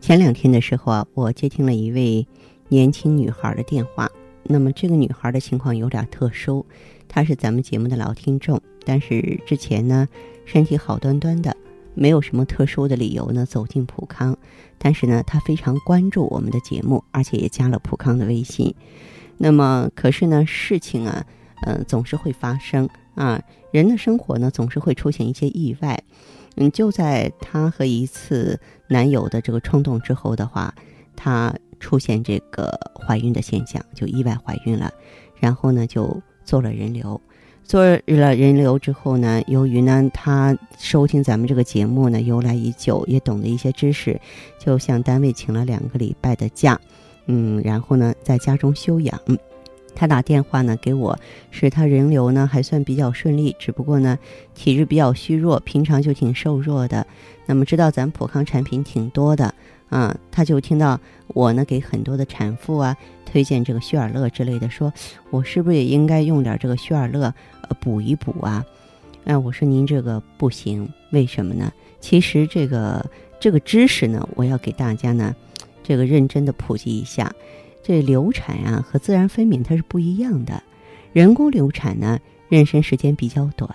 前两天的时候啊，我接听了一位年轻女孩的电话。那么这个女孩的情况有点特殊，她是咱们节目的老听众，但是之前呢身体好端端的，没有什么特殊的理由呢走进普康。但是呢，她非常关注我们的节目，而且也加了普康的微信。那么可是呢，事情啊，呃，总是会发生啊，人的生活呢总是会出现一些意外。嗯，就在她和一次男友的这个冲动之后的话，她出现这个怀孕的现象，就意外怀孕了。然后呢，就做了人流。做了人流之后呢，由于呢她收听咱们这个节目呢由来已久，也懂得一些知识，就向单位请了两个礼拜的假。嗯，然后呢在家中休养。他打电话呢给我，是他人流呢还算比较顺利，只不过呢体质比较虚弱，平常就挺瘦弱的。那么知道咱普康产品挺多的啊，他就听到我呢给很多的产妇啊推荐这个虚尔乐之类的，说我是不是也应该用点这个虚尔乐呃补一补啊？啊，我说您这个不行，为什么呢？其实这个这个知识呢，我要给大家呢这个认真的普及一下。这流产啊和自然分娩它是不一样的，人工流产呢妊娠时间比较短，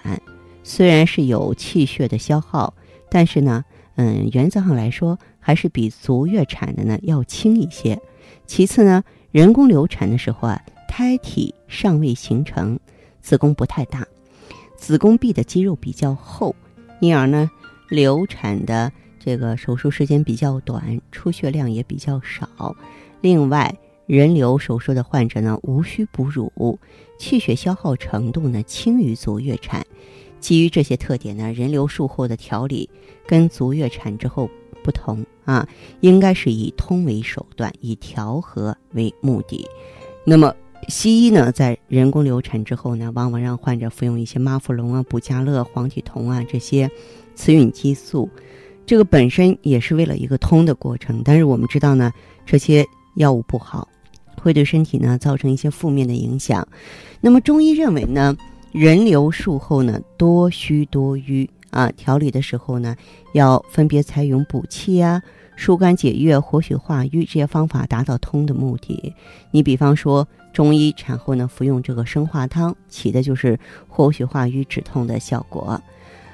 虽然是有气血的消耗，但是呢，嗯，原则上来说还是比足月产的呢要轻一些。其次呢，人工流产的时候啊，胎体尚未形成，子宫不太大，子宫壁的肌肉比较厚，因而呢，流产的这个手术时间比较短，出血量也比较少。另外，人流手术的患者呢，无需哺乳，气血消耗程度呢轻于足月产。基于这些特点呢，人流术后的调理跟足月产之后不同啊，应该是以通为手段，以调和为目的。那么西医呢，在人工流产之后呢，往往让患者服用一些妈富隆啊、补佳乐、黄体酮啊这些雌孕激素，这个本身也是为了一个通的过程。但是我们知道呢，这些药物不好。会对身体呢造成一些负面的影响。那么中医认为呢，人流术后呢多虚多瘀啊，调理的时候呢要分别采用补气啊、疏肝解郁、活血化瘀这些方法，达到通的目的。你比方说，中医产后呢服用这个生化汤，起的就是活血化瘀、止痛的效果。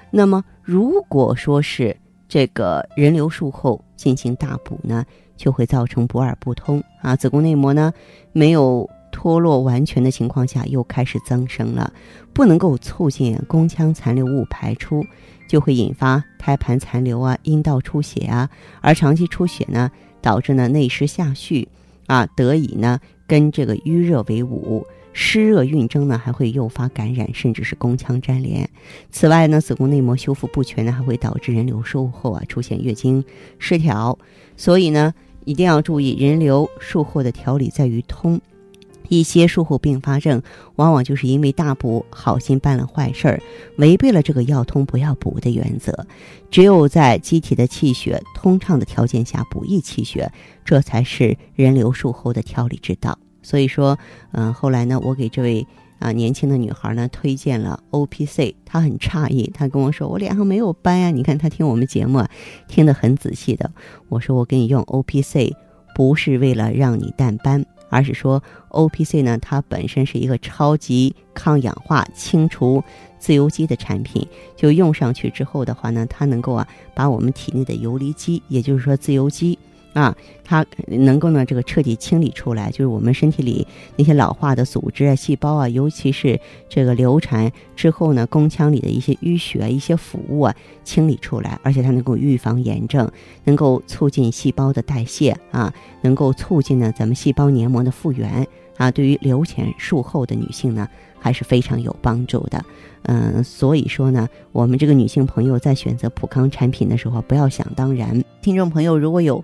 那么如果说是这个人流术后进行大补呢？就会造成补耳不通啊，子宫内膜呢没有脱落完全的情况下，又开始增生了，不能够促进宫腔残留物排出，就会引发胎盘残留啊、阴道出血啊，而长期出血呢，导致呢内湿下蓄啊，得以呢跟这个淤热为伍。湿热蕴蒸呢，还会诱发感染，甚至是宫腔粘连。此外呢，子宫内膜修复不全呢，还会导致人流术后啊出现月经失调。所以呢。一定要注意，人流术后的调理在于通。一些术后并发症，往往就是因为大补好心办了坏事儿，违背了这个要通不要补的原则。只有在机体的气血通畅的条件下补益气血，这才是人流术后的调理之道。所以说，嗯，后来呢，我给这位。啊，年轻的女孩呢推荐了 O P C，她很诧异，她跟我说：“我脸上没有斑呀。”你看她听我们节目，听得很仔细的。我说：“我给你用 O P C，不是为了让你淡斑，而是说 O P C 呢，它本身是一个超级抗氧化、清除自由基的产品。就用上去之后的话呢，它能够啊，把我们体内的游离基，也就是说自由基。”啊，它能够呢，这个彻底清理出来，就是我们身体里那些老化的组织啊、细胞啊，尤其是这个流产之后呢，宫腔里的一些淤血、一些腐物啊，清理出来，而且它能够预防炎症，能够促进细胞的代谢啊，能够促进呢咱们细胞黏膜的复原啊，对于流前术后的女性呢，还是非常有帮助的。嗯，所以说呢，我们这个女性朋友在选择普康产品的时候，不要想当然。听众朋友如果有。